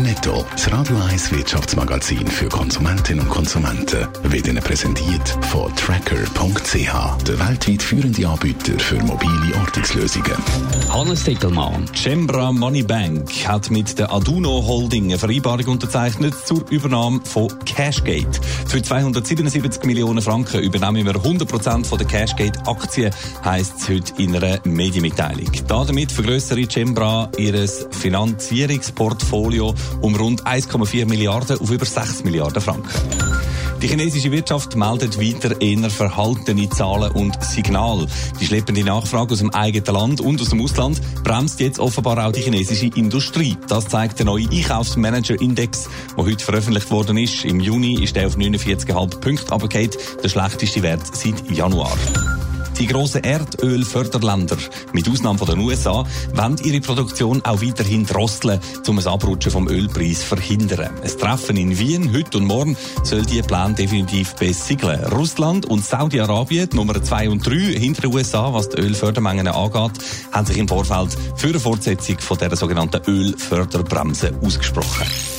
Netto, das Radio 1 Wirtschaftsmagazin für Konsumentinnen und Konsumenten, wird Ihnen präsentiert von Tracker.ch, der weltweit führende Anbieter für mobile Ortungslösungen. Hannes Dickelmann. Cembra Money Bank hat mit der Aduno Holding eine Vereinbarung unterzeichnet zur Übernahme von Cashgate. Für 277 Millionen Franken übernehmen wir 100% von der Cashgate-Aktien, heisst es heute in einer Medienmitteilung. Damit vergrößere Cembra ihr Finanzierungsportfolio um rund 1,4 Milliarden auf über 6 Milliarden Franken. Die chinesische Wirtschaft meldet weiter eher verhaltene Zahlen und Signale. Die schleppende Nachfrage aus dem eigenen Land und aus dem Ausland bremst jetzt offenbar auch die chinesische Industrie. Das zeigt der neue Einkaufsmanager-Index, der heute veröffentlicht worden ist. Im Juni ist er auf 49,5 Punkte runtergefallen, der schlechteste Wert seit Januar. Die grossen Erdölförderländer, mit Ausnahme von den USA, wollen ihre Produktion auch weiterhin drosseln, um ein Abrutschen vom Ölpreis zu verhindern. Ein Treffen in Wien heute und morgen soll die Plan definitiv besigeln. Russland und Saudi-Arabien, Nummer 2 und 3 hinter den USA, was die Ölfördermengen angeht, haben sich im Vorfeld für eine Fortsetzung von der sogenannten Ölförderbremse ausgesprochen.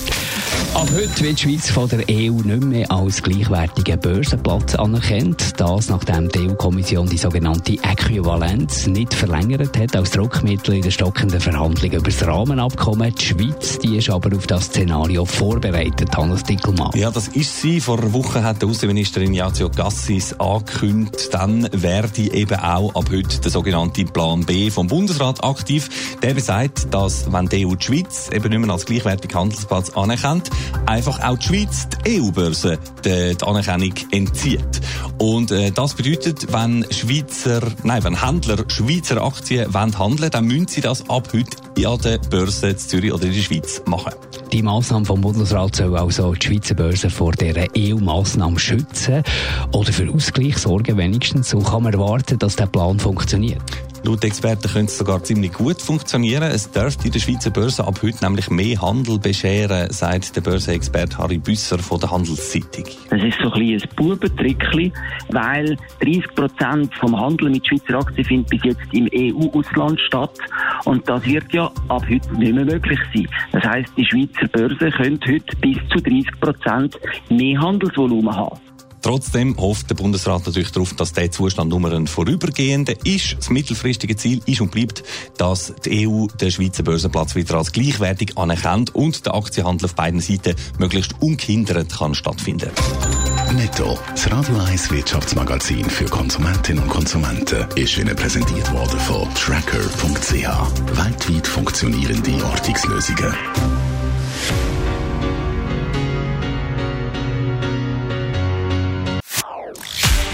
Ab heute wird die Schweiz von der EU nicht mehr als gleichwertigen Börsenplatz anerkannt. Das, nachdem die EU-Kommission die sogenannte Äquivalenz nicht verlängert hat als Druckmittel in den stockenden Verhandlungen über das Rahmenabkommen. Die Schweiz die ist aber auf das Szenario vorbereitet, Hannes Dickelmann. Ja, das ist sie. Vor einer Woche hat die Außenministerin Yazio Gassis angekündigt, dann werde eben auch ab heute der sogenannte Plan B vom Bundesrat aktiv. Der besagt, dass wenn die EU die Schweiz eben nicht mehr als gleichwertigen Handelsplatz anerkennt, einfach auch die Schweiz die EU-Börse die, Anerkennung entzieht. Und äh, das bedeutet, wenn Schweizer, nein, wenn Händler Schweizer Aktien wollen handeln, dann müssen sie das ab heute an der Börse in Zürich oder in der Schweiz machen. Die Massnahme vom Bundesrat soll also die Schweizer Börse vor dieser EU-Massnahme schützen oder für Ausgleich sorgen wenigstens. So kann man erwarten, dass der Plan funktioniert. Laut Experten könnte es sogar ziemlich gut funktionieren. Es dürfte der Schweizer Börse ab heute nämlich mehr Handel bescheren, sagt der Börsenexperte Harry Büsser von der Handelszeitung. Das ist so ein, ein Bubentrickli, weil 30 Prozent vom Handel mit Schweizer Aktien findet bis jetzt im EU-Ausland statt. Und das wird ja ab heute nicht mehr möglich sein. Das heißt, die Schweizer Börse könnte heute bis zu 30 Prozent mehr Handelsvolumen haben. Trotzdem hofft der Bundesrat natürlich darauf, dass der Zustand nur ein vorübergehender ist. Das mittelfristige Ziel ist und bleibt, dass die EU den Schweizer Börsenplatz wieder als gleichwertig anerkennt und der Aktienhandel auf beiden Seiten möglichst ungehindert kann stattfinden. Netto, das Radio 1 Wirtschaftsmagazin für Konsumentinnen und Konsumenten, ist Ihnen präsentiert worden von Tracker.ch. Weltweit funktionierende Ortungslösungen.